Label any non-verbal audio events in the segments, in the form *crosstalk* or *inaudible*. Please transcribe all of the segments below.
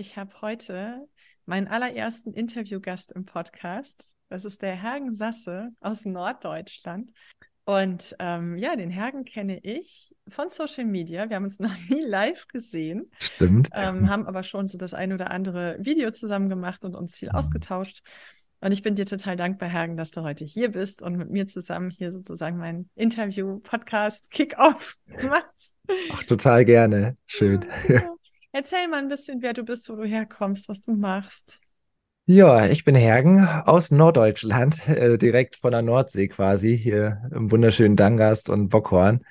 Ich habe heute meinen allerersten Interviewgast im Podcast. Das ist der Hergen Sasse aus Norddeutschland. Und ähm, ja, den Hergen kenne ich von Social Media. Wir haben uns *laughs* noch nie live gesehen. Stimmt. Ähm, haben aber schon so das ein oder andere Video zusammen gemacht und uns viel mhm. ausgetauscht. Und ich bin dir total dankbar, Hergen, dass du heute hier bist und mit mir zusammen hier sozusagen mein Interview-Podcast Kick-Off *laughs* machst. Ach, total gerne. Schön. Ja, Erzähl mal ein bisschen, wer du bist, wo du herkommst, was du machst. Ja, ich bin Hergen aus Norddeutschland, *laughs* äh, direkt von der Nordsee quasi, hier im wunderschönen Dangast und Bockhorn.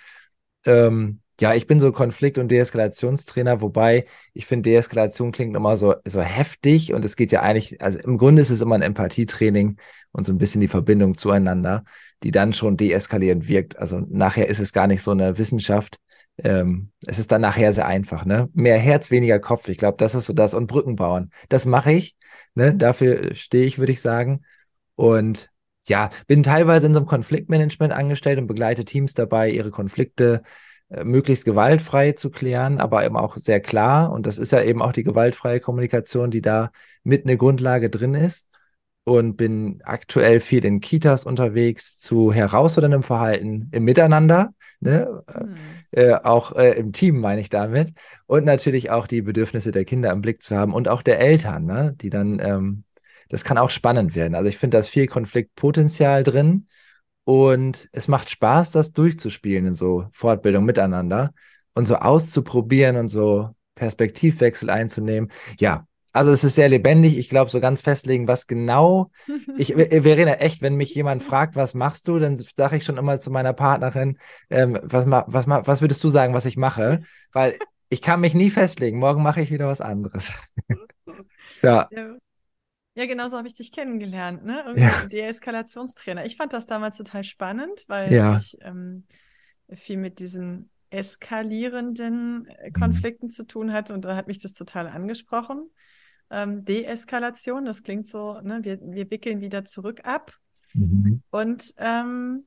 Ähm, ja, ich bin so Konflikt- und Deeskalationstrainer, wobei ich finde, Deeskalation klingt immer so, so heftig und es geht ja eigentlich, also im Grunde ist es immer ein Empathietraining und so ein bisschen die Verbindung zueinander, die dann schon deeskalierend wirkt. Also nachher ist es gar nicht so eine Wissenschaft, ähm, es ist dann nachher sehr einfach, ne? Mehr Herz, weniger Kopf. Ich glaube, das ist so das. Und Brücken bauen. Das mache ich. Ne? Dafür stehe ich, würde ich sagen. Und ja, bin teilweise in so einem Konfliktmanagement angestellt und begleite Teams dabei, ihre Konflikte äh, möglichst gewaltfrei zu klären, aber eben auch sehr klar. Und das ist ja eben auch die gewaltfreie Kommunikation, die da mit eine Grundlage drin ist. Und bin aktuell viel in Kitas unterwegs zu herausforderndem Verhalten im Miteinander. Ne? Mhm äh, auch äh, im Team meine ich damit. Und natürlich auch die Bedürfnisse der Kinder im Blick zu haben und auch der Eltern, ne? die dann, ähm, das kann auch spannend werden. Also ich finde, da ist viel Konfliktpotenzial drin und es macht Spaß, das durchzuspielen in so Fortbildung miteinander und so auszuprobieren und so Perspektivwechsel einzunehmen. Ja, also es ist sehr lebendig. Ich glaube, so ganz festlegen, was genau. *laughs* Ich, Verena, echt, wenn mich jemand fragt, was machst du, dann sage ich schon immer zu meiner Partnerin, ähm, was, was, was würdest du sagen, was ich mache? Weil ich kann mich nie festlegen. Morgen mache ich wieder was anderes. *laughs* ja. ja. genau so habe ich dich kennengelernt, ne? Irgendwie ja. Deeskalationstrainer. Ich fand das damals total spannend, weil ja. ich ähm, viel mit diesen eskalierenden äh, mhm. Konflikten mhm. zu tun hatte und da hat mich das total angesprochen ähm, Deeskalation. Das klingt so, ne, wir, wir wickeln wieder zurück ab. Mhm. Und ähm,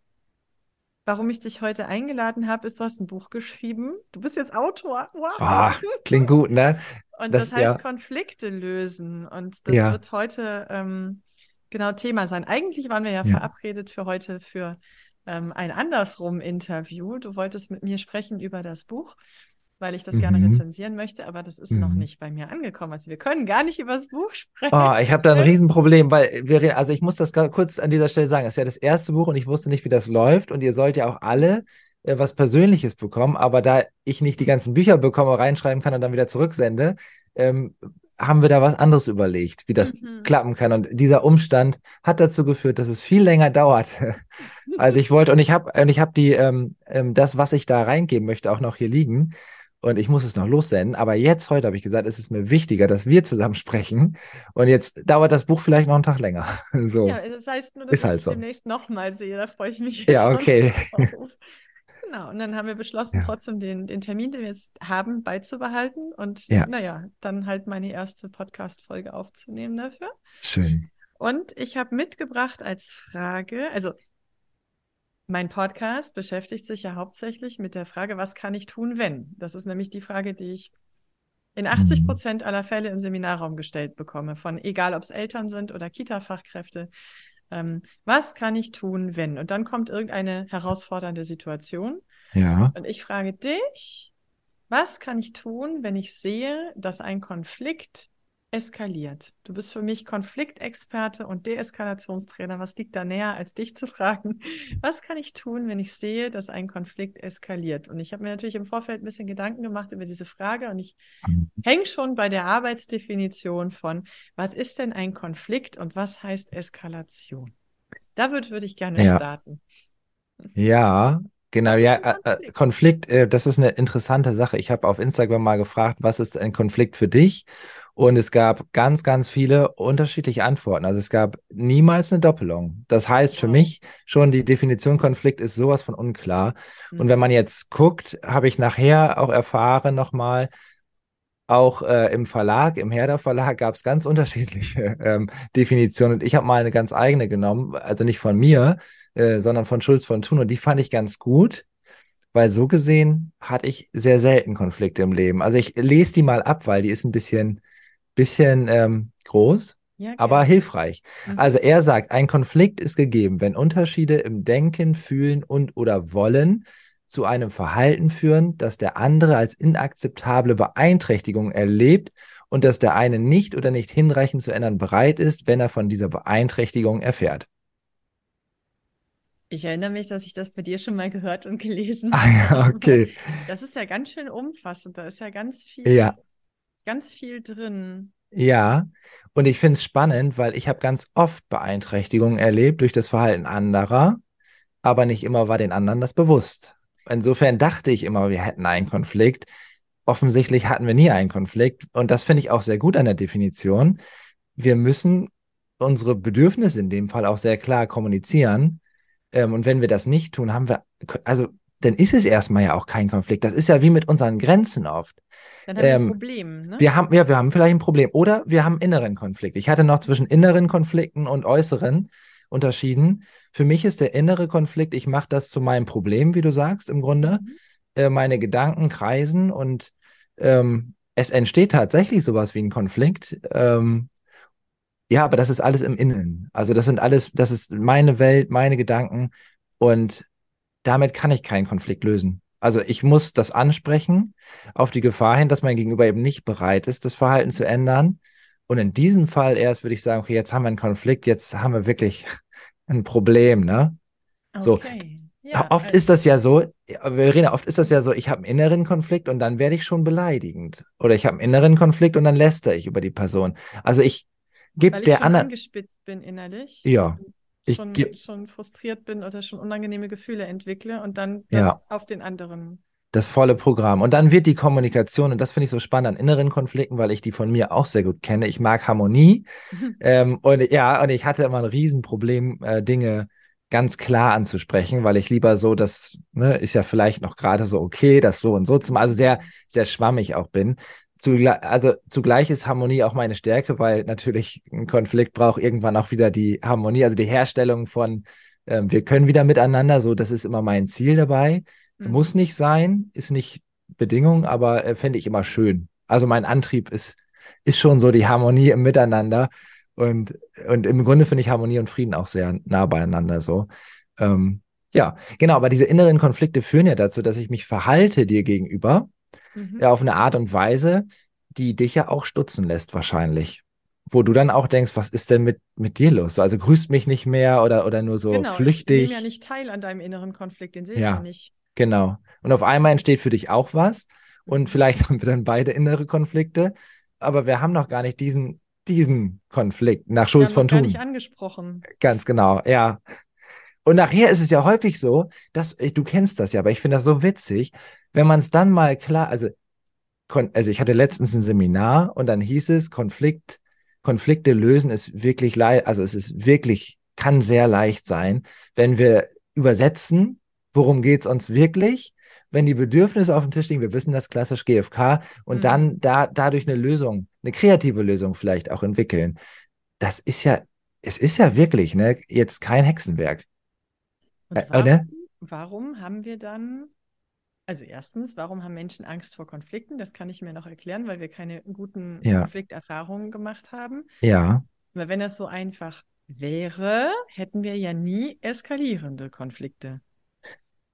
warum ich dich heute eingeladen habe, ist, du hast ein Buch geschrieben. Du bist jetzt Autor. Wow. Ah, klingt gut, ne? *laughs* Und das, das heißt ja. Konflikte lösen. Und das ja. wird heute ähm, genau Thema sein. Eigentlich waren wir ja, ja. verabredet für heute für ähm, ein andersrum Interview. Du wolltest mit mir sprechen über das Buch weil ich das mhm. gerne rezensieren möchte, aber das ist mhm. noch nicht bei mir angekommen. Also wir können gar nicht über das Buch sprechen. Oh, ich habe da ein *laughs* Riesenproblem, weil wir, also ich muss das kurz an dieser Stelle sagen, es ist ja das erste Buch und ich wusste nicht, wie das läuft und ihr sollt ja auch alle äh, was Persönliches bekommen, aber da ich nicht die ganzen Bücher bekomme, reinschreiben kann und dann wieder zurücksende, ähm, haben wir da was anderes überlegt, wie das mhm. klappen kann. Und dieser Umstand hat dazu geführt, dass es viel länger dauert, *laughs* als ich wollte. Und ich habe und ich habe die ähm, ähm, das, was ich da reingeben möchte, auch noch hier liegen und ich muss es noch lossenden. Aber jetzt, heute habe ich gesagt, es ist mir wichtiger, dass wir zusammen sprechen. Und jetzt dauert das Buch vielleicht noch einen Tag länger. *laughs* so. Ja, das heißt nur, dass ist ich halt so. demnächst nochmal sehe. Da freue ich mich. Ja, okay. *laughs* Genau, und dann haben wir beschlossen, ja. trotzdem den, den Termin, den wir jetzt haben, beizubehalten und ja. naja, dann halt meine erste Podcast-Folge aufzunehmen dafür. Schön. Und ich habe mitgebracht als Frage, also mein Podcast beschäftigt sich ja hauptsächlich mit der Frage, was kann ich tun, wenn? Das ist nämlich die Frage, die ich in 80 mhm. Prozent aller Fälle im Seminarraum gestellt bekomme, von egal ob es Eltern sind oder Kita-Fachkräfte. Ähm, was kann ich tun, wenn? Und dann kommt irgendeine herausfordernde Situation. Ja. Und ich frage dich, was kann ich tun, wenn ich sehe, dass ein Konflikt eskaliert. Du bist für mich Konfliktexperte und Deeskalationstrainer. Was liegt da näher, als dich zu fragen? *laughs* Was kann ich tun, wenn ich sehe, dass ein Konflikt eskaliert? Und ich habe mir natürlich im Vorfeld ein bisschen Gedanken gemacht über diese Frage und ich hänge schon bei der Arbeitsdefinition von, was ist denn ein Konflikt und was heißt Eskalation? Da würde würd ich gerne ja. starten. Ja, Genau, ja, äh, äh, Konflikt, Konflikt äh, das ist eine interessante Sache. Ich habe auf Instagram mal gefragt, was ist ein Konflikt für dich? Und es gab ganz, ganz viele unterschiedliche Antworten. Also es gab niemals eine Doppelung. Das heißt für mich schon, die Definition Konflikt ist sowas von unklar. Mhm. Und wenn man jetzt guckt, habe ich nachher auch erfahren nochmal, auch äh, im Verlag, im Herder Verlag gab es ganz unterschiedliche *laughs* ähm, Definitionen. Und ich habe mal eine ganz eigene genommen, also nicht von mir, äh, sondern von Schulz von Thun. Und die fand ich ganz gut, weil so gesehen hatte ich sehr selten Konflikte im Leben. Also ich lese die mal ab, weil die ist ein bisschen, bisschen ähm, groß. Ja, aber hilfreich. Mhm. Also er sagt, ein Konflikt ist gegeben, wenn Unterschiede im Denken, Fühlen und oder Wollen zu einem Verhalten führen, das der andere als inakzeptable Beeinträchtigung erlebt und das der eine nicht oder nicht hinreichend zu ändern bereit ist, wenn er von dieser Beeinträchtigung erfährt. Ich erinnere mich, dass ich das bei dir schon mal gehört und gelesen habe. Ah, ja, okay. Das ist ja ganz schön umfassend. Da ist ja ganz viel, ja. Ganz viel drin. Ja, und ich finde es spannend, weil ich habe ganz oft Beeinträchtigungen erlebt durch das Verhalten anderer, aber nicht immer war den anderen das bewusst. Insofern dachte ich immer, wir hätten einen Konflikt. Offensichtlich hatten wir nie einen Konflikt. Und das finde ich auch sehr gut an der Definition. Wir müssen unsere Bedürfnisse in dem Fall auch sehr klar kommunizieren. Ähm, und wenn wir das nicht tun, haben wir, also dann ist es erstmal ja auch kein Konflikt. Das ist ja wie mit unseren Grenzen oft. Dann haben ähm, wir ein ähm, Problem. Ne? Wir haben, ja, wir haben vielleicht ein Problem. Oder wir haben inneren Konflikt. Ich hatte noch zwischen inneren Konflikten und äußeren unterschieden. Für mich ist der innere Konflikt, ich mache das zu meinem Problem, wie du sagst, im Grunde. Mhm. Äh, meine Gedanken kreisen und ähm, es entsteht tatsächlich sowas wie ein Konflikt. Ähm, ja, aber das ist alles im Innen. Also das sind alles, das ist meine Welt, meine Gedanken und damit kann ich keinen Konflikt lösen. Also ich muss das ansprechen auf die Gefahr hin, dass mein Gegenüber eben nicht bereit ist, das Verhalten zu ändern. Und in diesem Fall erst würde ich sagen, okay, jetzt haben wir einen Konflikt, jetzt haben wir wirklich *laughs* ein Problem, ne? Okay. So. Ja, oft also ist das ja so, Verena, oft ist das ja so, ich habe einen inneren Konflikt und dann werde ich schon beleidigend. Oder ich habe einen inneren Konflikt und dann lästere ich über die Person. Also ich gebe der anderen. Weil ich angespitzt bin innerlich. Ja. Ich schon, schon frustriert bin oder schon unangenehme Gefühle entwickle und dann das ja. auf den anderen das volle Programm. Und dann wird die Kommunikation, und das finde ich so spannend an inneren Konflikten, weil ich die von mir auch sehr gut kenne. Ich mag Harmonie. *laughs* ähm, und ja, und ich hatte immer ein Riesenproblem, äh, Dinge ganz klar anzusprechen, weil ich lieber so, das ne, ist ja vielleicht noch gerade so okay, das so und so zum, also sehr, sehr schwammig auch bin. Zugleich, also zugleich ist Harmonie auch meine Stärke, weil natürlich ein Konflikt braucht irgendwann auch wieder die Harmonie, also die Herstellung von, äh, wir können wieder miteinander, so, das ist immer mein Ziel dabei. Mhm. Muss nicht sein, ist nicht Bedingung, aber äh, fände ich immer schön. Also mein Antrieb ist, ist schon so die Harmonie im Miteinander. Und, und im Grunde finde ich Harmonie und Frieden auch sehr nah beieinander so. Ähm, ja, genau, aber diese inneren Konflikte führen ja dazu, dass ich mich verhalte dir gegenüber mhm. ja, auf eine Art und Weise, die dich ja auch stutzen lässt, wahrscheinlich. Wo du dann auch denkst, was ist denn mit, mit dir los? Also grüßt mich nicht mehr oder, oder nur so genau, flüchtig. Ich nehme ja nicht teil an deinem inneren Konflikt, den sehe ich ja, ja nicht. Genau. Und auf einmal entsteht für dich auch was. Und vielleicht *laughs* haben wir dann beide innere Konflikte. Aber wir haben noch gar nicht diesen, diesen Konflikt nach Schulz von Thun. gar nicht angesprochen. Ganz genau, ja. Und nachher ist es ja häufig so, dass, du kennst das ja, aber ich finde das so witzig, wenn man es dann mal klar, also, also ich hatte letztens ein Seminar und dann hieß es, Konflikt, Konflikte lösen ist wirklich leicht, also es ist wirklich, kann sehr leicht sein, wenn wir übersetzen worum geht es uns wirklich, wenn die Bedürfnisse auf dem Tisch liegen, wir wissen das klassisch GFK, und mhm. dann da, dadurch eine Lösung, eine kreative Lösung vielleicht auch entwickeln. Das ist ja, es ist ja wirklich, ne, jetzt kein Hexenwerk. Äh, warum, äh, warum haben wir dann, also erstens, warum haben Menschen Angst vor Konflikten? Das kann ich mir noch erklären, weil wir keine guten ja. Konflikterfahrungen gemacht haben. Ja. Aber wenn das so einfach wäre, hätten wir ja nie eskalierende Konflikte.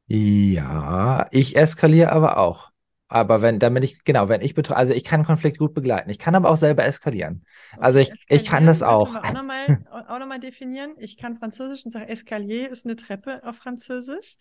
Ja, ich eskaliere aber auch. Aber wenn, damit ich, genau, wenn ich betreue, also ich kann Konflikt gut begleiten. Ich kann aber auch selber eskalieren. Also ich, ich kann das auch. Können wir auch nochmal *laughs* auch noch mal definieren. Ich kann Französisch und sage, Escalier ist eine Treppe auf Französisch.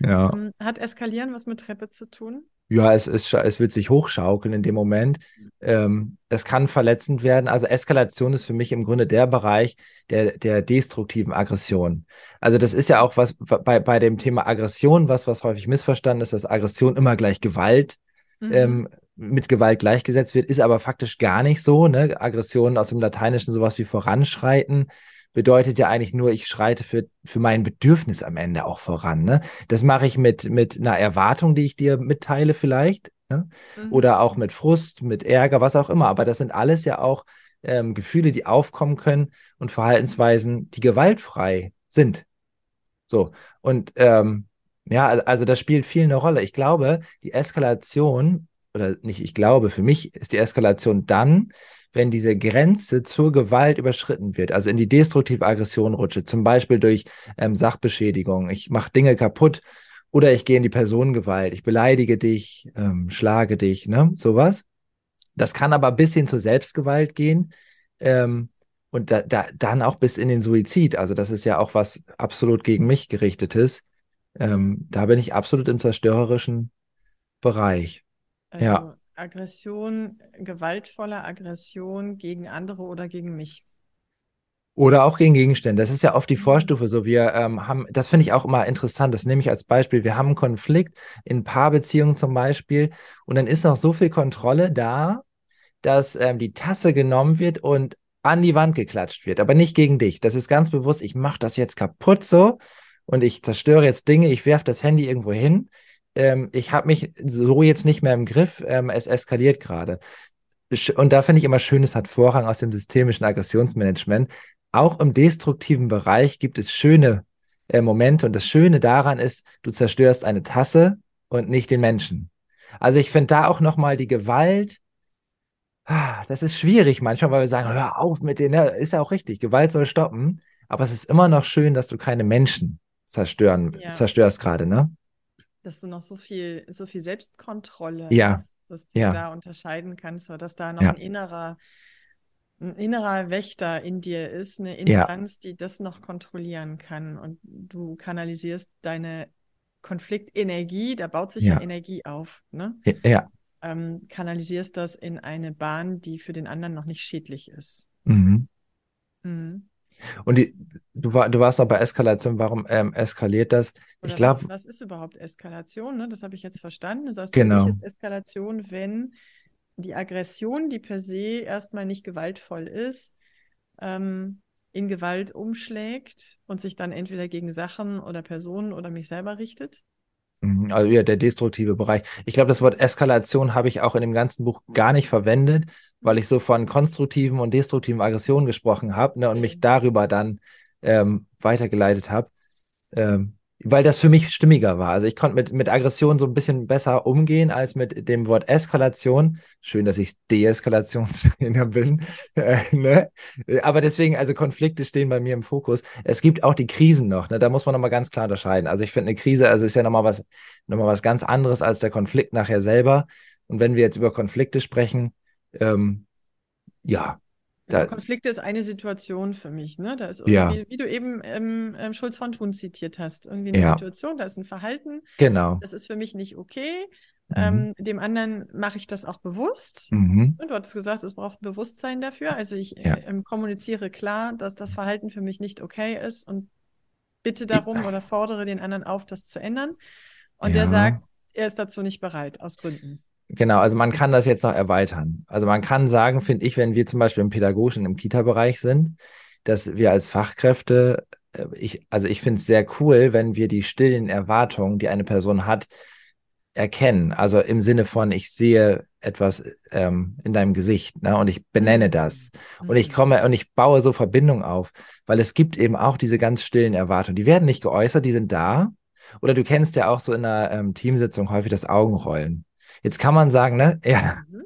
Ja. Ähm, hat Eskalieren was mit Treppe zu tun? Ja, es, es, es wird sich hochschaukeln in dem Moment. Ähm, es kann verletzend werden. Also Eskalation ist für mich im Grunde der Bereich der, der destruktiven Aggression. Also das ist ja auch was bei, bei dem Thema Aggression, was, was häufig missverstanden ist, dass Aggression immer gleich Gewalt mhm. ähm, mit Gewalt gleichgesetzt wird, ist aber faktisch gar nicht so. Ne? Aggression aus dem Lateinischen sowas wie voranschreiten bedeutet ja eigentlich nur, ich schreite für, für mein Bedürfnis am Ende auch voran. Ne? Das mache ich mit, mit einer Erwartung, die ich dir mitteile vielleicht. Ne? Mhm. Oder auch mit Frust, mit Ärger, was auch immer. Aber das sind alles ja auch ähm, Gefühle, die aufkommen können und Verhaltensweisen, die gewaltfrei sind. So. Und ähm, ja, also das spielt viel eine Rolle. Ich glaube, die Eskalation, oder nicht, ich glaube, für mich ist die Eskalation dann, wenn diese Grenze zur Gewalt überschritten wird, also in die destruktive Aggression rutsche, zum Beispiel durch ähm, Sachbeschädigung, ich mache Dinge kaputt oder ich gehe in die Personengewalt, ich beleidige dich, ähm, schlage dich, ne, sowas. Das kann aber bis hin zur Selbstgewalt gehen ähm, und da, da, dann auch bis in den Suizid. Also das ist ja auch was absolut gegen mich gerichtetes. Ähm, da bin ich absolut im zerstörerischen Bereich. Also, ja. Aggression, gewaltvolle Aggression gegen andere oder gegen mich. Oder auch gegen Gegenstände. Das ist ja oft die mhm. Vorstufe. So, wir ähm, haben, das finde ich auch immer interessant. Das nehme ich als Beispiel. Wir haben einen Konflikt in Paarbeziehungen zum Beispiel und dann ist noch so viel Kontrolle da, dass ähm, die Tasse genommen wird und an die Wand geklatscht wird, aber nicht gegen dich. Das ist ganz bewusst. Ich mache das jetzt kaputt so und ich zerstöre jetzt Dinge. Ich werfe das Handy irgendwo hin ähm, ich habe mich so jetzt nicht mehr im Griff, ähm, es eskaliert gerade. Und da finde ich immer schön, es hat Vorrang aus dem systemischen Aggressionsmanagement. Auch im destruktiven Bereich gibt es schöne äh, Momente und das Schöne daran ist, du zerstörst eine Tasse und nicht den Menschen. Also ich finde da auch nochmal die Gewalt, ah, das ist schwierig manchmal, weil wir sagen, hör auf mit denen, ist ja auch richtig, Gewalt soll stoppen, aber es ist immer noch schön, dass du keine Menschen zerstören, ja. zerstörst gerade, ne? dass du noch so viel, so viel Selbstkontrolle ja. hast, dass du ja. da unterscheiden kannst oder dass da noch ein innerer, ein innerer Wächter in dir ist, eine Instanz, die das noch kontrollieren kann. Und du kanalisierst deine Konfliktenergie, da baut sich ja, Energie auf, ne? Ja. Ähm, kanalisierst das in eine Bahn, die für den anderen noch nicht schädlich ist. Mhm. Mhm. Und die, du, war, du warst noch bei Eskalation, warum ähm, eskaliert das? Oder ich glaube. Was, was, ist überhaupt Eskalation? Ne? Das habe ich jetzt verstanden. Du sagst, genau. ist Eskalation, wenn die Aggression, die per se erstmal nicht gewaltvoll ist, ähm, in Gewalt umschlägt und sich dann entweder gegen Sachen oder Personen oder mich selber richtet? Mhm, also ja, der destruktive Bereich. Ich glaube, das Wort Eskalation habe ich auch in dem ganzen Buch gar nicht verwendet, weil ich so von konstruktiven und destruktiven Aggressionen gesprochen habe ne, und mich darüber dann ähm, weitergeleitet habe. Ähm, weil das für mich stimmiger war. Also ich konnte mit, mit Aggression so ein bisschen besser umgehen als mit dem Wort Eskalation. Schön, dass ich Deeskalationstrainer *laughs* bin. Äh, ne? Aber deswegen, also Konflikte stehen bei mir im Fokus. Es gibt auch die Krisen noch, ne? da muss man nochmal ganz klar unterscheiden. Also ich finde eine Krise, also ist ja nochmal was, nochmal was ganz anderes als der Konflikt nachher selber. Und wenn wir jetzt über Konflikte sprechen, ähm, ja, da, Konflikte ist eine Situation für mich, ne? Da ist irgendwie, ja. wie du eben ähm, ähm, Schulz von Thun zitiert hast, irgendwie eine ja. Situation, da ist ein Verhalten. Genau. Das ist für mich nicht okay. Mhm. Ähm, dem anderen mache ich das auch bewusst. Mhm. Du hattest gesagt, es braucht ein Bewusstsein dafür. Also ich ja. äh, kommuniziere klar, dass das Verhalten für mich nicht okay ist und bitte darum oder fordere den anderen auf, das zu ändern. Und der sagt, er ist dazu nicht bereit, aus Gründen. Genau, also man kann das jetzt noch erweitern. Also man kann sagen, finde ich, wenn wir zum Beispiel im pädagogischen, im Kita-Bereich sind, dass wir als Fachkräfte, äh, ich, also ich finde es sehr cool, wenn wir die stillen Erwartungen, die eine Person hat, erkennen. Also im Sinne von, ich sehe etwas ähm, in deinem Gesicht ne, und ich benenne mhm. das. Und ich mhm. komme und ich baue so Verbindung auf, weil es gibt eben auch diese ganz stillen Erwartungen. Die werden nicht geäußert, die sind da. Oder du kennst ja auch so in einer ähm, Teamsitzung häufig das Augenrollen. Jetzt kann man sagen, ne, ja, mhm.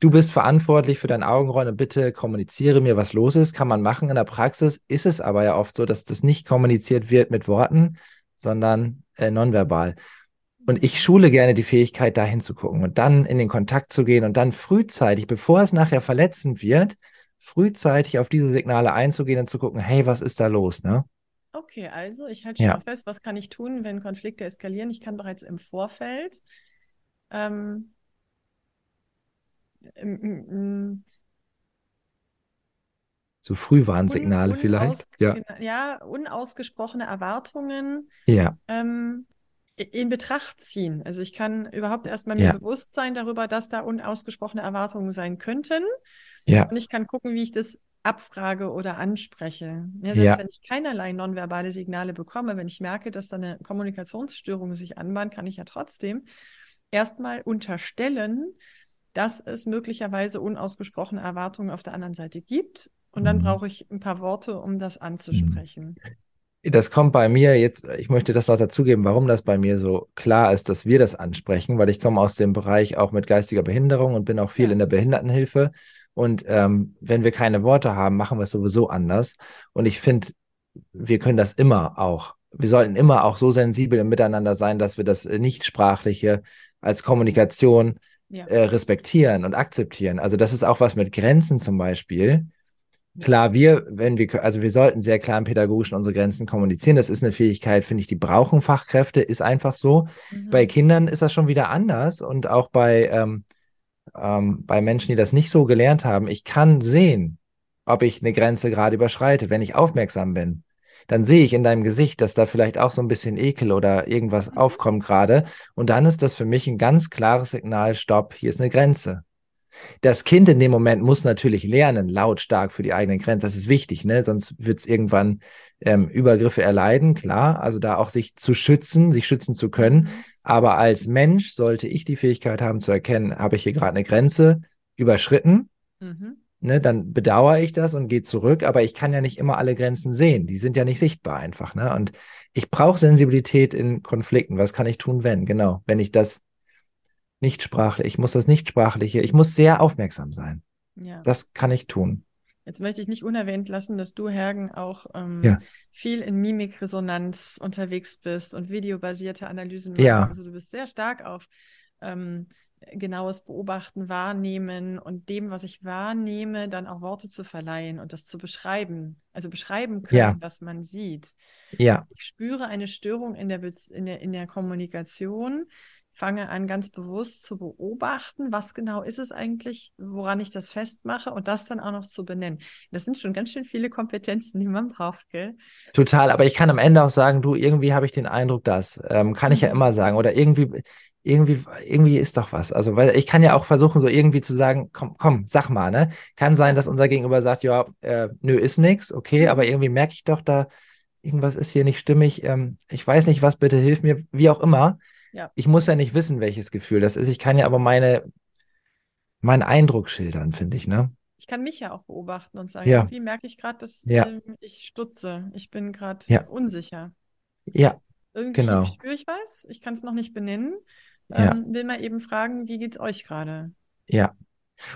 du bist verantwortlich für dein Augenrollen und bitte kommuniziere mir, was los ist. Kann man machen. In der Praxis ist es aber ja oft so, dass das nicht kommuniziert wird mit Worten, sondern äh, nonverbal. Und ich schule gerne die Fähigkeit, da hinzugucken und dann in den Kontakt zu gehen und dann frühzeitig, bevor es nachher verletzend wird, frühzeitig auf diese Signale einzugehen und zu gucken, hey, was ist da los, ne? Okay, also ich halte schon ja. fest, was kann ich tun, wenn Konflikte eskalieren? Ich kann bereits im Vorfeld ähm, so Frühwarnsignale un, vielleicht. Ja. ja, unausgesprochene Erwartungen ja. ähm, in Betracht ziehen. Also ich kann überhaupt erstmal mir ja. bewusst sein darüber, dass da unausgesprochene Erwartungen sein könnten. Ja. Und ich kann gucken, wie ich das abfrage oder anspreche. Ja, selbst ja. wenn ich keinerlei nonverbale Signale bekomme, wenn ich merke, dass da eine Kommunikationsstörung sich anbahnt, kann ich ja trotzdem erstmal unterstellen, dass es möglicherweise unausgesprochene Erwartungen auf der anderen Seite gibt und dann mhm. brauche ich ein paar Worte, um das anzusprechen. Mhm. Das kommt bei mir jetzt, ich möchte das auch dazugeben, warum das bei mir so klar ist, dass wir das ansprechen, weil ich komme aus dem Bereich auch mit geistiger Behinderung und bin auch viel ja. in der Behindertenhilfe. Und ähm, wenn wir keine Worte haben, machen wir es sowieso anders. Und ich finde, wir können das immer auch. Wir sollten immer auch so sensibel Miteinander sein, dass wir das Nichtsprachliche als Kommunikation ja. äh, respektieren und akzeptieren. Also das ist auch was mit Grenzen zum Beispiel. Klar, wir, wenn wir, also wir sollten sehr klar im Pädagogischen unsere Grenzen kommunizieren. Das ist eine Fähigkeit, finde ich, die brauchen Fachkräfte, ist einfach so. Mhm. Bei Kindern ist das schon wieder anders und auch bei, ähm, ähm, bei Menschen, die das nicht so gelernt haben. Ich kann sehen, ob ich eine Grenze gerade überschreite, wenn ich aufmerksam bin. Dann sehe ich in deinem Gesicht, dass da vielleicht auch so ein bisschen Ekel oder irgendwas mhm. aufkommt gerade. Und dann ist das für mich ein ganz klares Signal, stopp, hier ist eine Grenze. Das Kind in dem Moment muss natürlich lernen, lautstark für die eigenen Grenzen. Das ist wichtig, ne? Sonst wird es irgendwann ähm, Übergriffe erleiden, klar. Also da auch sich zu schützen, sich schützen zu können. Mhm. Aber als Mensch sollte ich die Fähigkeit haben zu erkennen, habe ich hier gerade eine Grenze überschritten. Mhm. Ne, dann bedauere ich das und gehe zurück, aber ich kann ja nicht immer alle Grenzen sehen. Die sind ja nicht sichtbar einfach. Ne? Und ich brauche Sensibilität in Konflikten. Was kann ich tun, wenn? Genau, wenn ich das nicht sprachlich. Ich muss das nicht sprachliche. Ich muss sehr aufmerksam sein. Ja. Das kann ich tun. Jetzt möchte ich nicht unerwähnt lassen, dass du, Hergen, auch ähm, ja. viel in Mimikresonanz unterwegs bist und videobasierte Analysen machst. Ja. Also du bist sehr stark auf ähm, genaues Beobachten, Wahrnehmen und dem, was ich wahrnehme, dann auch Worte zu verleihen und das zu beschreiben. Also beschreiben können, ja. was man sieht. Ja. Ich spüre eine Störung in der, in der, in der Kommunikation fange an, ganz bewusst zu beobachten, was genau ist es eigentlich, woran ich das festmache und das dann auch noch zu benennen. Das sind schon ganz schön viele Kompetenzen, die man braucht, gell? Total, aber ich kann am Ende auch sagen, du, irgendwie habe ich den Eindruck, dass, ähm, kann ich ja mhm. immer sagen, oder irgendwie, irgendwie, irgendwie ist doch was. Also, weil ich kann ja auch versuchen, so irgendwie zu sagen, komm, komm, sag mal, ne? Kann sein, dass unser Gegenüber sagt, ja, äh, nö, ist nix, okay, mhm. aber irgendwie merke ich doch da, irgendwas ist hier nicht stimmig. Ähm, ich weiß nicht was, bitte hilf mir, wie auch immer. Ja. Ich muss ja nicht wissen, welches Gefühl das ist. Ich kann ja aber meine, meinen Eindruck schildern, finde ich, ne? Ich kann mich ja auch beobachten und sagen, ja. irgendwie merke ich gerade, dass ja. ähm, ich stutze. Ich bin gerade unsicher. Ja. Irgendwie genau. spüre ich was, ich kann es noch nicht benennen. Ja. Ähm, will mal eben fragen, wie geht es euch gerade? Ja.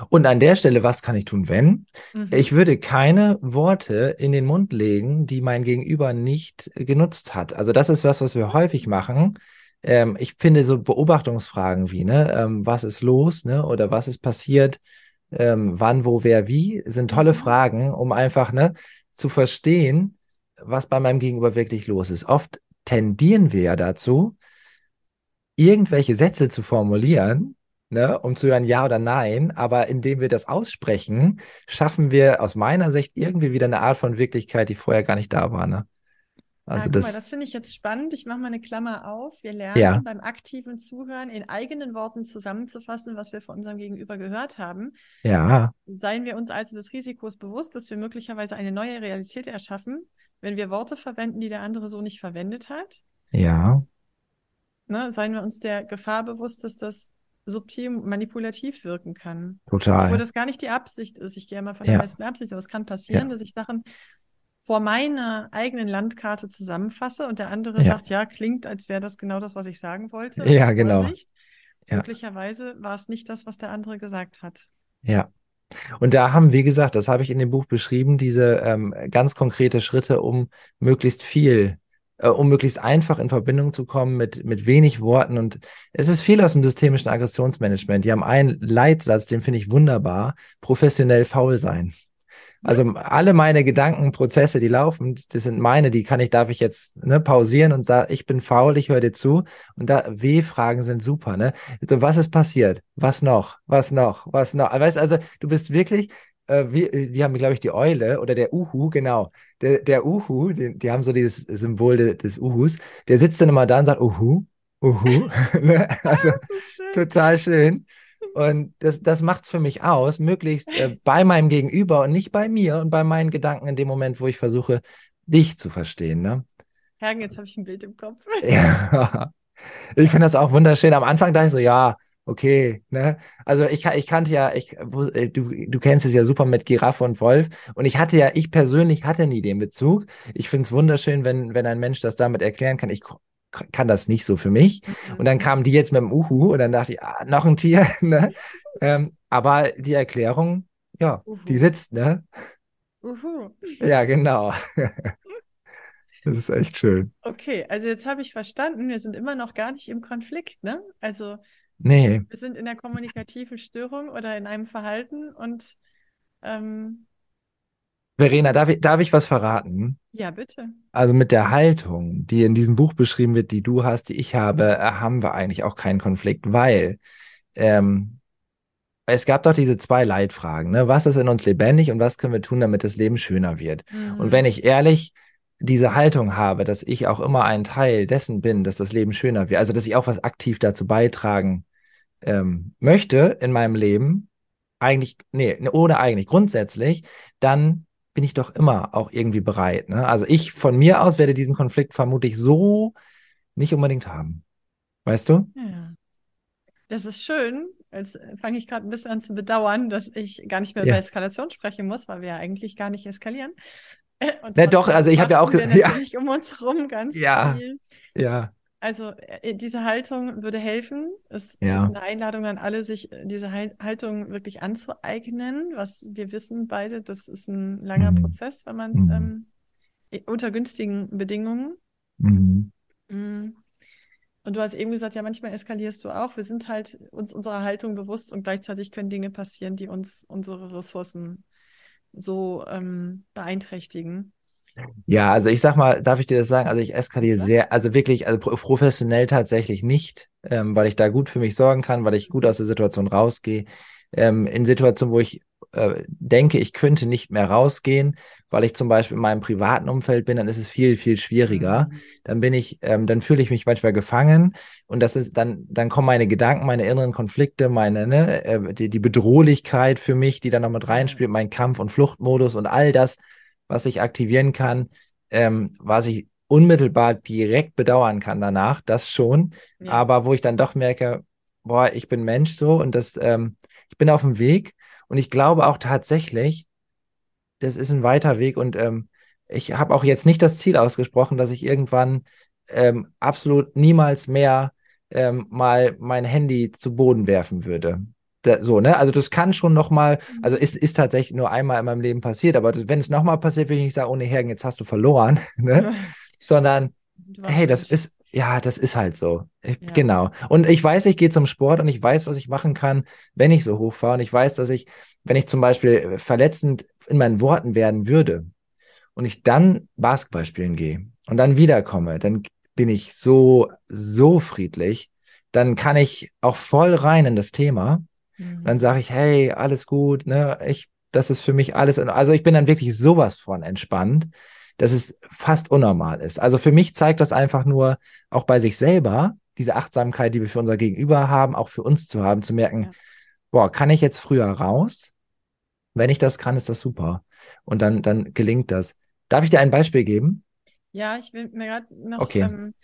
Und an der Stelle, was kann ich tun, wenn? Mhm. Ich würde keine Worte in den Mund legen, die mein Gegenüber nicht genutzt hat. Also das ist was, was wir häufig machen ähm, ich finde so Beobachtungsfragen wie, ne, ähm, was ist los, ne, oder was ist passiert, ähm, wann, wo, wer, wie, sind tolle mhm. Fragen, um einfach, ne, zu verstehen, was bei meinem Gegenüber wirklich los ist. Oft tendieren wir ja dazu, irgendwelche Sätze zu formulieren, ne, um zu hören Ja oder Nein, aber indem wir das aussprechen, schaffen wir aus meiner Sicht irgendwie wieder eine Art von Wirklichkeit, die vorher gar nicht da war. Ne? Also ja, das, mal, das finde ich jetzt spannend. Ich mache mal eine Klammer auf. Wir lernen ja. beim aktiven Zuhören in eigenen Worten zusammenzufassen, was wir von unserem Gegenüber gehört haben. Ja. Seien wir uns also des Risikos bewusst, dass wir möglicherweise eine neue Realität erschaffen, wenn wir Worte verwenden, die der andere so nicht verwendet hat. Ja. Ne, seien wir uns der Gefahr bewusst, dass das subtil manipulativ wirken kann. Total. Obwohl das gar nicht die Absicht ist. Ich gehe immer von der ja. besten Absicht, aber es kann passieren, ja. dass ich Sachen vor meiner eigenen Landkarte zusammenfasse und der andere ja. sagt, ja, klingt, als wäre das genau das, was ich sagen wollte. Ja, genau. Möglicherweise war es nicht das, was der andere gesagt hat. Ja. Und da haben, wie gesagt, das habe ich in dem Buch beschrieben, diese ähm, ganz konkrete Schritte, um möglichst viel, äh, um möglichst einfach in Verbindung zu kommen mit, mit wenig Worten. Und es ist viel aus dem systemischen Aggressionsmanagement. Die haben einen Leitsatz, den finde ich wunderbar, professionell faul sein. Also alle meine Gedankenprozesse, die laufen, das sind meine, die kann ich, darf ich jetzt ne, pausieren und sagen, ich bin faul, ich höre dir zu. Und da W-Fragen sind super, ne? So, was ist passiert? Was noch? Was noch? Was noch? Weißt also, du bist wirklich, äh, wie, die haben, glaube ich, die Eule oder der Uhu, genau. Der, der Uhu, die, die haben so dieses Symbol de, des Uhus, der sitzt dann immer da und sagt, Uhu, Uhu. *laughs* ne? *laughs* Also schön. total schön. Und das, das macht es für mich aus, möglichst äh, bei meinem Gegenüber und nicht bei mir und bei meinen Gedanken in dem Moment, wo ich versuche, dich zu verstehen. Ne? Hergen, jetzt habe ich ein Bild im Kopf. *laughs* ja. Ich finde das auch wunderschön. Am Anfang dachte ich so, ja, okay, ne? Also ich, ich kannte ja, ich, äh, du, du kennst es ja super mit Giraffe und Wolf. Und ich hatte ja, ich persönlich hatte nie den Bezug. Ich finde es wunderschön, wenn, wenn ein Mensch das damit erklären kann. Ich kann das nicht so für mich. Mhm. Und dann kamen die jetzt mit dem Uhu und dann dachte ich, ah, noch ein Tier. *laughs* Ne? ähm, aber die Erklärung, ja, Uhu. die sitzt, ne? Uhu. Ja, genau. *laughs* das ist echt schön. Okay, also jetzt habe ich verstanden, wir sind immer noch gar nicht im Konflikt, ne? Also nee. wir sind in der kommunikativen Störung oder in einem Verhalten und ähm, Verena, darf ich, darf ich was verraten? Ja, bitte. Also mit der Haltung, die in diesem Buch beschrieben wird, die du hast, die ich habe, äh, haben wir eigentlich auch keinen Konflikt, weil ähm, es gab doch diese zwei Leitfragen. Ne? Was ist in uns lebendig und was können wir tun, damit das Leben schöner wird? Mhm. Und wenn ich ehrlich diese Haltung habe, dass ich auch immer ein Teil dessen bin, dass das Leben schöner wird, also dass ich auch was aktiv dazu beitragen ähm, möchte in meinem Leben, eigentlich, nee, ohne eigentlich, grundsätzlich, dann bin ich doch immer auch irgendwie bereit. Ne? Also ich von mir aus werde diesen Konflikt vermutlich so nicht unbedingt haben. Weißt du? Ja. Das ist schön. Jetzt fange ich gerade ein bisschen an zu bedauern, dass ich gar nicht mehr ja. über Eskalation sprechen muss, weil wir ja eigentlich gar nicht eskalieren. Und ja, doch, also ich habe ja auch gesagt, *laughs* ja. um uns rum ganz ja. viel. Ja. Also äh, diese Haltung würde helfen. Es ja. ist eine Einladung an alle, sich äh, diese Haltung wirklich anzueignen. Was wir wissen beide, das ist ein langer mhm. Prozess, wenn man mhm. ähm, unter günstigen Bedingungen. Mhm. mhm. Und du hast eben gesagt, ja, manchmal eskalierst du auch. Wir sind halt uns unserer Haltung bewusst und gleichzeitig können Dinge passieren, die uns unsere Ressourcen so ähm, beeinträchtigen. Ja, also ich sag mal, darf ich dir das sagen? Also ich eskaliere ja. sehr, also wirklich, also professionell tatsächlich nicht, ähm, weil ich da gut für mich sorgen kann, weil ich gut aus der Situation rausgehe. Ähm, in Situationen, wo ich äh, denke, ich könnte nicht mehr rausgehen, weil ich zum Beispiel in meinem privaten Umfeld bin, dann ist es viel, viel schwieriger. Mhm. Dann bin ich, ähm, dann fühle ich mich manchmal gefangen und das ist, dann, dann kommen meine Gedanken, meine inneren Konflikte, meine, ne, äh, die, die Bedrohlichkeit für mich, die dann noch mit reinspielt, mein Kampf- und Fluchtmodus und all das was ich aktivieren kann, ähm, was ich unmittelbar direkt bedauern kann danach, das schon. Ja. Aber wo ich dann doch merke, boah, ich bin Mensch so und das, ähm, ich bin auf dem Weg und ich glaube auch tatsächlich, das ist ein weiter Weg und ähm, ich habe auch jetzt nicht das Ziel ausgesprochen, dass ich irgendwann ähm, absolut niemals mehr ähm, mal mein Handy zu Boden werfen würde da, so, ne? Also das kann schon nochmal, also ist, ist tatsächlich nur einmal in meinem Leben passiert, aber das, wenn es nochmal passiert, will ich nicht sagen, ohne Hergen, jetzt hast du verloren, *laughs* ne? Sondern, hey, das nicht. ist, ja, das ist halt so. Ich, ja. Genau. Und ich weiß, ich gehe zum Sport und ich weiß, was ich machen kann, wenn ich so hochfahre. Und ich weiß, dass ich, wenn ich zum Beispiel verletzend in meinen Worten werden würde und ich dann Basketball spielen gehe und dann wiederkomme, dann bin ich so, so friedlich. Dann kann ich auch voll rein in das Thema Mhm. Dann sage ich, hey, alles gut, ne? Ich, das ist für mich alles. Also ich bin dann wirklich sowas von entspannt, dass es fast unnormal ist. Also für mich zeigt das einfach nur, auch bei sich selber, diese Achtsamkeit, die wir für unser Gegenüber haben, auch für uns zu haben, zu merken, ja. boah, kann ich jetzt früher raus? Wenn ich das kann, ist das super. Und dann, dann gelingt das. Darf ich dir ein Beispiel geben? Ja, ich will mir gerade noch okay. ähm,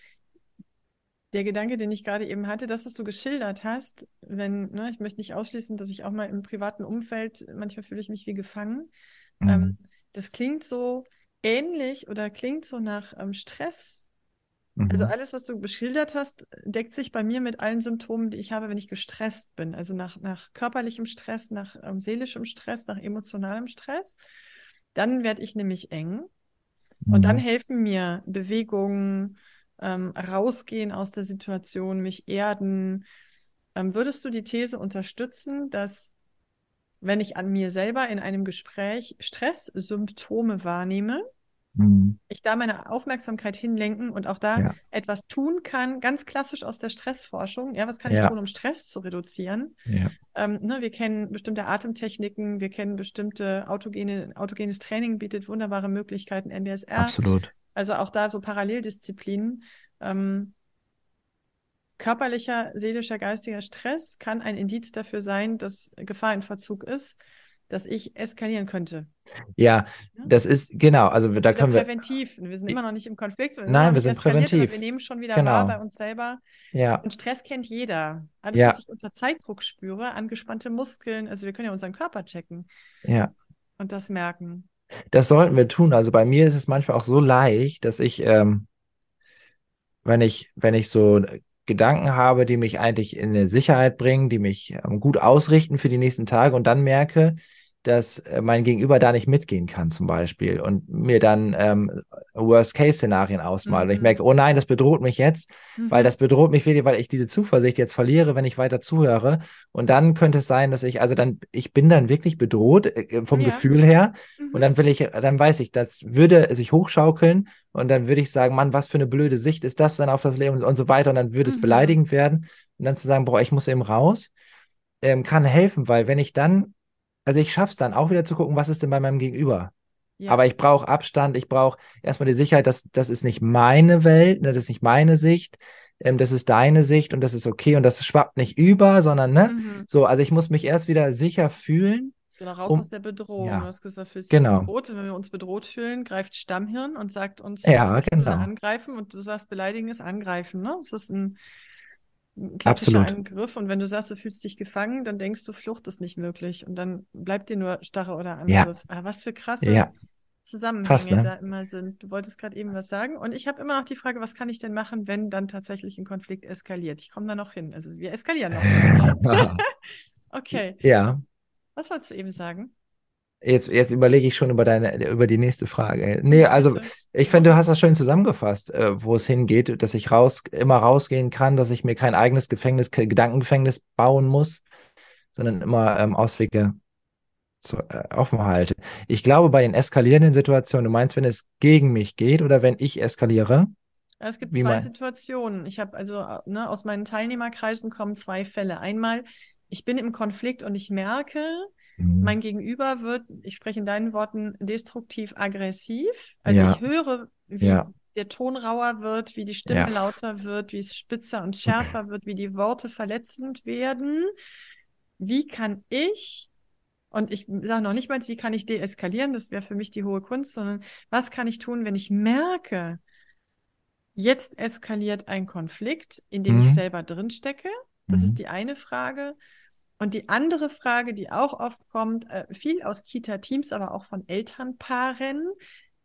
der Gedanke, den ich gerade eben hatte, das, was du geschildert hast, wenn, ne, ich möchte nicht ausschließen, dass ich auch mal im privaten Umfeld, manchmal fühle ich mich wie gefangen. Mhm. Ähm, das klingt so ähnlich oder klingt so nach ähm, Stress. Mhm. Also alles, was du beschildert hast, deckt sich bei mir mit allen Symptomen, die ich habe, wenn ich gestresst bin. Also nach, nach körperlichem Stress, nach ähm, seelischem Stress, nach emotionalem Stress. Dann werde ich nämlich eng. Mhm. Und dann mhm. helfen mir Bewegungen, ähm, rausgehen aus der Situation, mich erden. Ähm, würdest du die These unterstützen, dass wenn ich an mir selber in einem Gespräch Stresssymptome wahrnehme, mhm. ich da meine Aufmerksamkeit hinlenken und auch da ja. etwas tun kann, ganz klassisch aus der Stressforschung. Ja, was kann ja. ich tun, um Stress zu reduzieren? Ja. Ähm, ne, wir kennen bestimmte Atemtechniken, wir kennen bestimmte autogene, autogenes Training bietet wunderbare Möglichkeiten, MBSR. Absolut. Also auch da so Paralleldisziplinen. Ähm, körperlicher, seelischer, geistiger Stress kann ein Indiz dafür sein, dass Gefahr in Verzug ist, dass ich eskalieren könnte. Ja, ja? das ist genau. Also da können wir präventiv. Wir sind immer noch nicht im Konflikt. Nein, wir sind präventiv. Wir nehmen schon wieder genau. wahr bei uns selber. Ja. Und Stress kennt jeder. Alles, ja. was ich unter Zeitdruck spüre, angespannte Muskeln. Also wir können ja unseren Körper checken. Ja. Und das merken. Das sollten wir tun. Also bei mir ist es manchmal auch so leicht, dass ich, ähm, wenn ich, wenn ich so Gedanken habe, die mich eigentlich in eine Sicherheit bringen, die mich ähm, gut ausrichten für die nächsten Tage und dann merke, dass äh, mein Gegenüber da nicht mitgehen kann zum Beispiel und mir dann ähm, Worst-Case-Szenarien ausmalt. Mhm. Und ich mhm. merke, oh nein, das bedroht mich jetzt, mhm. weil das bedroht mich wirklich, weil ich diese Zuversicht jetzt verliere, wenn ich weiter zuhöre. Und dann könnte es sein, dass ich, also dann, ich bin dann wirklich bedroht äh, äh vom ja. Gefühl her. Mhm. Und dann will ich, dann weiß ich, das würde sich hochschaukeln und dann würde ich sagen, Mann, was für eine blöde Sicht ist das dann auf das Leben und so weiter. Und dann würde es mhm. beleidigend werden. Und dann zu sagen, boah, ich muss eben raus, ähm, kann helfen, weil wenn ich dann also ich schaffe es dann auch wieder zu gucken, was ist denn bei meinem Gegenüber. Ja. Aber ich brauche Abstand, ich brauche erstmal die Sicherheit, dass das ist nicht meine Welt, ne, das ist nicht meine Sicht, ähm, das ist deine Sicht und das ist okay und das schwappt nicht über, sondern ne, mhm. so, also ich muss mich erst wieder sicher fühlen. Genau, raus um, aus der Bedrohung. Ja. Du hast gesagt, fühlst genau. bedroht. Wenn wir uns bedroht fühlen, greift Stammhirn und sagt uns, ja, genau. angreifen und du sagst, beleidigen ist angreifen. Ne? Das ist ein klassischer Absolut. Angriff. Und wenn du sagst, du fühlst dich gefangen, dann denkst du, Flucht ist nicht möglich. Und dann bleibt dir nur Starre oder Angriff. Ja. Ah, was für krasse ja. Zusammenhänge Krass, ne? da immer sind. Du wolltest gerade eben was sagen. Und ich habe immer noch die Frage, was kann ich denn machen, wenn dann tatsächlich ein Konflikt eskaliert? Ich komme da noch hin. Also wir eskalieren noch. *laughs* *laughs* okay. Ja. Was wolltest du eben sagen? Jetzt, jetzt überlege ich schon über deine, über die nächste Frage. Nee, also ich finde, du hast das schön zusammengefasst, äh, wo es hingeht, dass ich raus, immer rausgehen kann, dass ich mir kein eigenes Gefängnis, Gedankengefängnis bauen muss, sondern immer ähm, Auswege zu, äh, offen halte. Ich glaube, bei den eskalierenden Situationen, du meinst, wenn es gegen mich geht oder wenn ich eskaliere? Es gibt zwei Situationen. Ich habe also ne, aus meinen Teilnehmerkreisen kommen zwei Fälle. Einmal, ich bin im Konflikt und ich merke, Mhm. Mein Gegenüber wird, ich spreche in deinen Worten, destruktiv aggressiv. Also ja. ich höre, wie ja. der Ton rauer wird, wie die Stimme ja. lauter wird, wie es spitzer und schärfer okay. wird, wie die Worte verletzend werden. Wie kann ich und ich sage noch nicht mal, wie kann ich deeskalieren, das wäre für mich die hohe Kunst, sondern was kann ich tun, wenn ich merke, jetzt eskaliert ein Konflikt, in dem mhm. ich selber drinstecke. Das mhm. ist die eine Frage. Und die andere Frage, die auch oft kommt, äh, viel aus Kita-Teams, aber auch von Elternpaaren,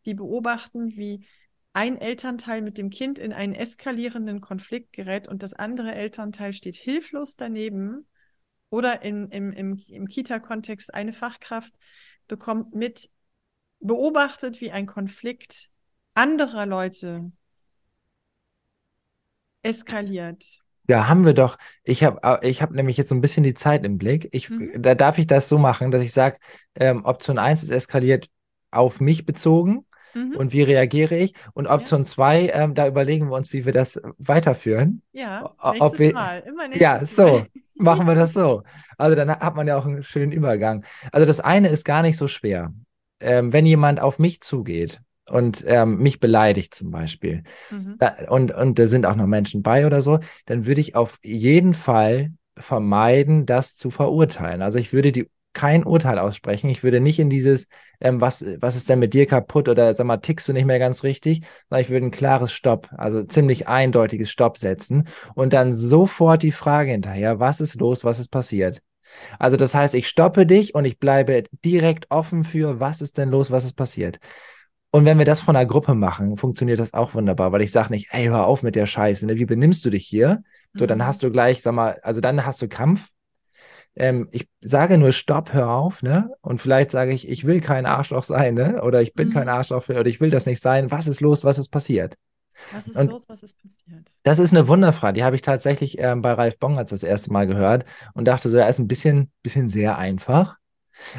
die beobachten, wie ein Elternteil mit dem Kind in einen eskalierenden Konflikt gerät und das andere Elternteil steht hilflos daneben. Oder in, im, im, im Kita-Kontext eine Fachkraft bekommt mit, beobachtet, wie ein Konflikt anderer Leute eskaliert ja, haben wir doch. Ich habe ich hab nämlich jetzt so ein bisschen die Zeit im Blick. Ich, mhm. Da darf ich das so machen, dass ich sage, ähm, Option 1 ist eskaliert auf mich bezogen mhm. und wie reagiere ich. Und Option ja. 2, ähm, da überlegen wir uns, wie wir das weiterführen. Ja, nächstes wir, Mal. Immer nächstes ja, so. Mal. *laughs* machen wir das *laughs* so. Also dann hat man ja auch einen schönen Übergang. Also das eine ist gar nicht so schwer. Ähm, wenn jemand auf mich zugeht und ähm, mich beleidigt zum Beispiel, mhm. da, und, und da sind auch noch Menschen bei oder so, dann würde ich auf jeden Fall vermeiden, das zu verurteilen. Also ich würde die kein Urteil aussprechen. Ich würde nicht in dieses, ähm, was, was ist denn mit dir kaputt oder sag mal, tickst du nicht mehr ganz richtig, sondern ich würde ein klares Stopp, also ziemlich eindeutiges Stopp setzen und dann sofort die Frage hinterher, was ist los, was ist passiert? Also das heißt, ich stoppe dich und ich bleibe direkt offen für, was ist denn los, was ist passiert. Und wenn wir das von einer Gruppe machen, funktioniert das auch wunderbar, weil ich sage nicht, ey, hör auf mit der Scheiße, ne? wie benimmst du dich hier? So, dann mhm. hast du gleich, sag mal, also dann hast du Kampf. Ähm, ich sage nur Stopp, hör auf, ne? Und vielleicht sage ich, ich will kein Arschloch sein, ne? Oder ich bin mhm. kein Arschloch oder ich will das nicht sein. Was ist los? Was ist passiert? Was ist und los? Was ist passiert? Das ist eine Wunderfrage. Die habe ich tatsächlich ähm, bei Ralf Bongatz das erste Mal gehört und dachte so, er ist ein bisschen, bisschen sehr einfach.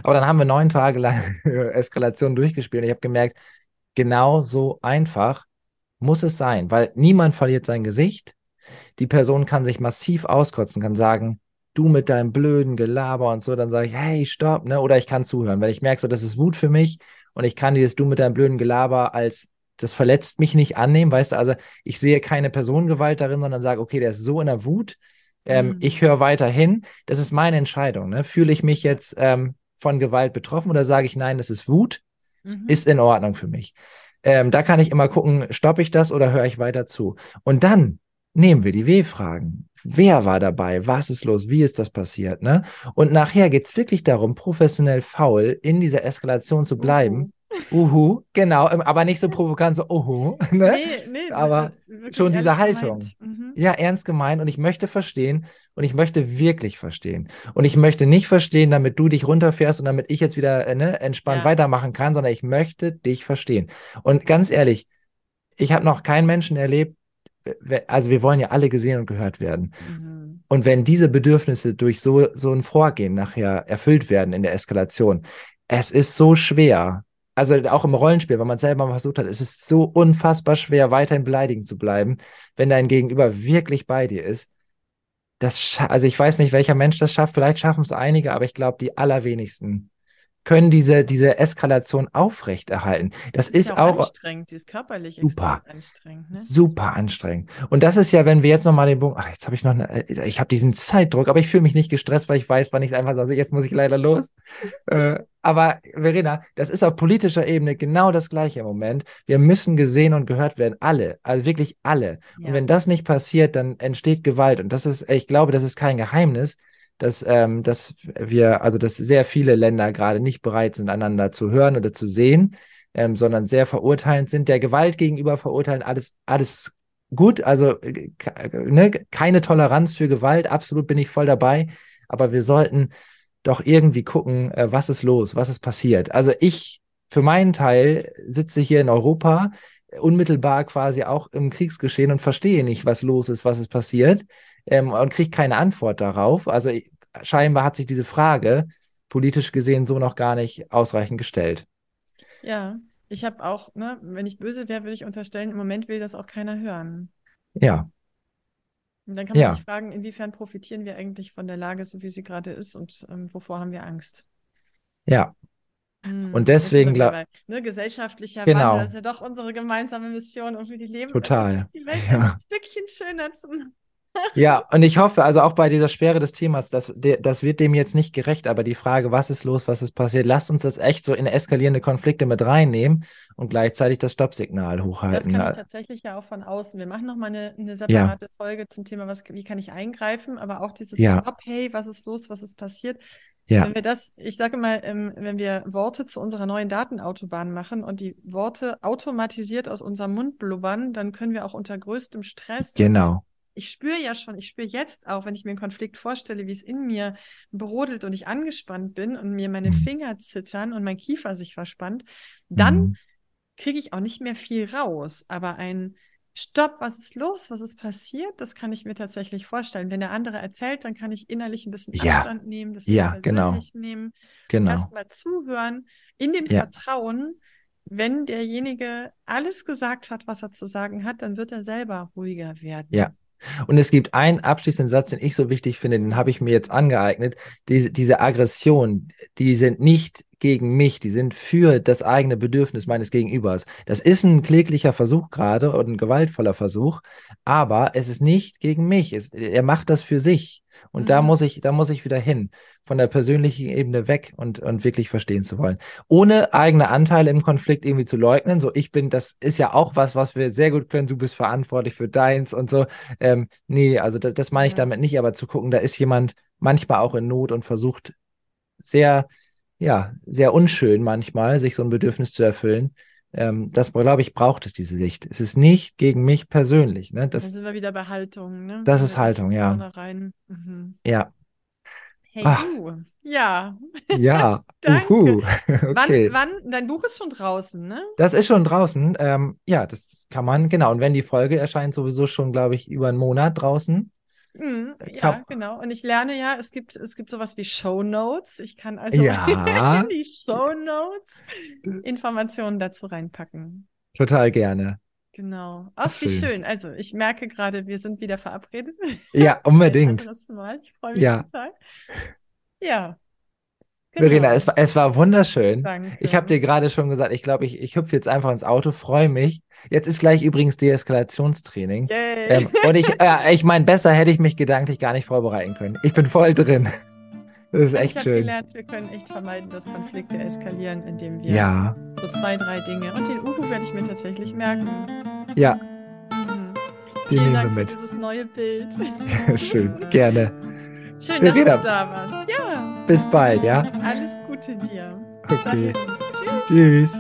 Aber dann haben wir neun Tage lang *laughs* Eskalation durchgespielt. Und ich habe gemerkt, genau so einfach muss es sein, weil niemand verliert sein Gesicht. Die Person kann sich massiv auskotzen, kann sagen, du mit deinem blöden Gelaber und so, dann sage ich, hey, stopp, ne? Oder ich kann zuhören, weil ich merke so, das ist Wut für mich und ich kann dieses du mit deinem blöden Gelaber als das verletzt mich nicht annehmen, weißt du, also ich sehe keine Personengewalt darin, sondern sage, okay, der ist so in der Wut, ähm, mhm. ich höre weiter hin, das ist meine Entscheidung, ne? Fühle ich mich jetzt ähm, von Gewalt betroffen oder sage ich, nein, das ist Wut, mhm. ist in Ordnung für mich. Ähm, da kann ich immer gucken, stoppe ich das oder höre ich weiter zu. Und dann nehmen wir die W-Fragen. Wer war dabei? Was ist los? Wie ist das passiert? Ne? Und nachher geht es wirklich darum, professionell faul in dieser Eskalation zu bleiben. Uhu, Uhu genau, ähm, aber nicht so provokant, so Uhu, *laughs* ne? Nee, nee, aber schon diese Haltung. Mhm. Ja, ernst gemeint und ich möchte verstehen und ich möchte wirklich verstehen. Und ich möchte nicht verstehen, damit du dich runterfährst und damit ich jetzt wieder äh, ne, entspannt ja. weitermachen kann, sondern ich möchte dich verstehen. Und ganz ehrlich, ich habe noch keinen Menschen erlebt, also wir wollen ja alle gesehen und gehört werden. Mhm. Und wenn diese Bedürfnisse durch so, so ein Vorgehen nachher erfüllt werden in der Eskalation, es ist so schwer, also auch im Rollenspiel, wenn man selber mal versucht hat, es ist so unfassbar schwer, weiterhin beleidigend zu bleiben, wenn dein Gegenüber wirklich bei dir ist. Das, also ich weiß nicht, welcher Mensch das schafft, vielleicht schaffen es einige, aber ich glaube, die allerwenigsten können diese, diese Eskalation aufrechterhalten. Das, das ist, ist auch, anstrengend, die ist körperlich super, anstrengend. Ne? Super anstrengend. Und das ist ja, wenn wir jetzt nochmal den Punkt, ach, jetzt habe ich noch, eine, ich habe diesen Zeitdruck, aber ich fühle mich nicht gestresst, weil ich weiß, wann ich es einfach sage, jetzt muss ich leider los. *laughs* äh, aber Verena, das ist auf politischer Ebene genau das Gleiche im Moment. Wir müssen gesehen und gehört werden, alle, also wirklich alle. Ja. Und wenn das nicht passiert, dann entsteht Gewalt. Und das ist, ich glaube, das ist kein Geheimnis dass, ähm, dass wir, also dass sehr viele Länder gerade nicht bereit sind, einander zu hören oder zu sehen, ähm, sondern sehr verurteilend sind, der Gewalt gegenüber verurteilen, alles, alles gut, also äh, ne, keine Toleranz für Gewalt, absolut bin ich voll dabei, aber wir sollten doch irgendwie gucken, äh, was ist los, was ist passiert. Also ich für meinen Teil sitze hier in Europa, unmittelbar quasi auch im Kriegsgeschehen und verstehe nicht, was los ist, was ist passiert ähm, und kriege keine Antwort darauf. Also scheinbar hat sich diese Frage politisch gesehen so noch gar nicht ausreichend gestellt. Ja, ich habe auch, ne, wenn ich böse wäre, würde ich unterstellen, im Moment will das auch keiner hören. Ja. Und dann kann man ja. sich fragen, inwiefern profitieren wir eigentlich von der Lage, so wie sie gerade ist und ähm, wovor haben wir Angst? Ja. Hm, und deswegen glaube ne, gesellschaftlicher genau. Wandel ist ja doch unsere gemeinsame Mission und wir die Leben Total. die Welt ja. ein Stückchen schöner zu machen. Ja, und ich hoffe, also auch bei dieser Schwere des Themas, das, das wird dem jetzt nicht gerecht, aber die Frage, was ist los, was ist passiert, lasst uns das echt so in eskalierende Konflikte mit reinnehmen und gleichzeitig das Stoppsignal hochhalten. Das kann ich tatsächlich ja auch von außen. Wir machen nochmal eine, eine separate ja. Folge zum Thema, was, wie kann ich eingreifen, aber auch dieses ja. Stopp, hey, was ist los, was ist passiert. Ja. Wenn wir das, ich sage mal, ähm, wenn wir Worte zu unserer neuen Datenautobahn machen und die Worte automatisiert aus unserem Mund blubbern, dann können wir auch unter größtem Stress genau ich spüre ja schon, ich spüre jetzt auch, wenn ich mir einen Konflikt vorstelle, wie es in mir brodelt und ich angespannt bin und mir meine mhm. Finger zittern und mein Kiefer sich verspannt, dann mhm. kriege ich auch nicht mehr viel raus. Aber ein Stopp, was ist los, was ist passiert, das kann ich mir tatsächlich vorstellen. Wenn der andere erzählt, dann kann ich innerlich ein bisschen ja. Abstand nehmen, das ja, genau. nehmen, genau. erstmal zuhören, in dem ja. Vertrauen, wenn derjenige alles gesagt hat, was er zu sagen hat, dann wird er selber ruhiger werden. Ja, und es gibt einen abschließenden Satz, den ich so wichtig finde, den habe ich mir jetzt angeeignet. Diese, diese Aggression, die sind nicht gegen mich, die sind für das eigene Bedürfnis meines Gegenübers. Das ist ein kläglicher Versuch gerade und ein gewaltvoller Versuch, aber es ist nicht gegen mich. Es, er macht das für sich. Und mhm. da muss ich, da muss ich wieder hin, von der persönlichen Ebene weg und, und wirklich verstehen zu wollen. Ohne eigene Anteile im Konflikt irgendwie zu leugnen. So, ich bin, das ist ja auch was, was wir sehr gut können. Du bist verantwortlich für deins und so. Ähm, nee, also das, das meine ich ja. damit nicht, aber zu gucken, da ist jemand manchmal auch in Not und versucht sehr, ja, sehr unschön manchmal, sich so ein Bedürfnis zu erfüllen ähm, das, glaube ich, braucht es, diese Sicht. Es ist nicht gegen mich persönlich. Ne? Das, da sind wir wieder bei Haltung. Ne? Das ist Haltung, ja. Mhm. Ja. Hey, Ach. du. Ja. Ja. *laughs* Danke. okay. Wann, wann, dein Buch ist schon draußen, ne? Das ist schon draußen. Ähm, ja, das kann man, genau. Und wenn die Folge erscheint, sowieso schon, glaube ich, über einen Monat draußen. Mhm, ja, genau. Und ich lerne ja, es gibt, es gibt sowas wie Show Notes. Ich kann also ja. *laughs* in die Show Notes Informationen dazu reinpacken. Total gerne. Genau. Ach, Ach wie schön. schön. Also ich merke gerade, wir sind wieder verabredet. Ja, *laughs* unbedingt. Mal. Ich freue mich ja. total. Ja. Genau. Verena, es war, es war wunderschön. Danke. Ich habe dir gerade schon gesagt, ich glaube, ich, ich hüpfe jetzt einfach ins Auto, freue mich. Jetzt ist gleich übrigens Deeskalationstraining. Ähm, und ich, äh, ich meine, besser hätte ich mich gedanklich gar nicht vorbereiten können. Ich bin voll drin. Das ist echt ich schön. Ich habe gelernt, wir können echt vermeiden, dass Konflikte eskalieren, indem wir ja. so zwei, drei Dinge. Und den Uhu werde ich mir tatsächlich merken. Ja. Mhm. Die Vielen Dank für dieses neue Bild. *laughs* schön, gerne. *laughs* Schön, dass Verena. du da warst. Ja. Bis bald, ja? Alles Gute dir. Okay. Tschüss. Tschüss.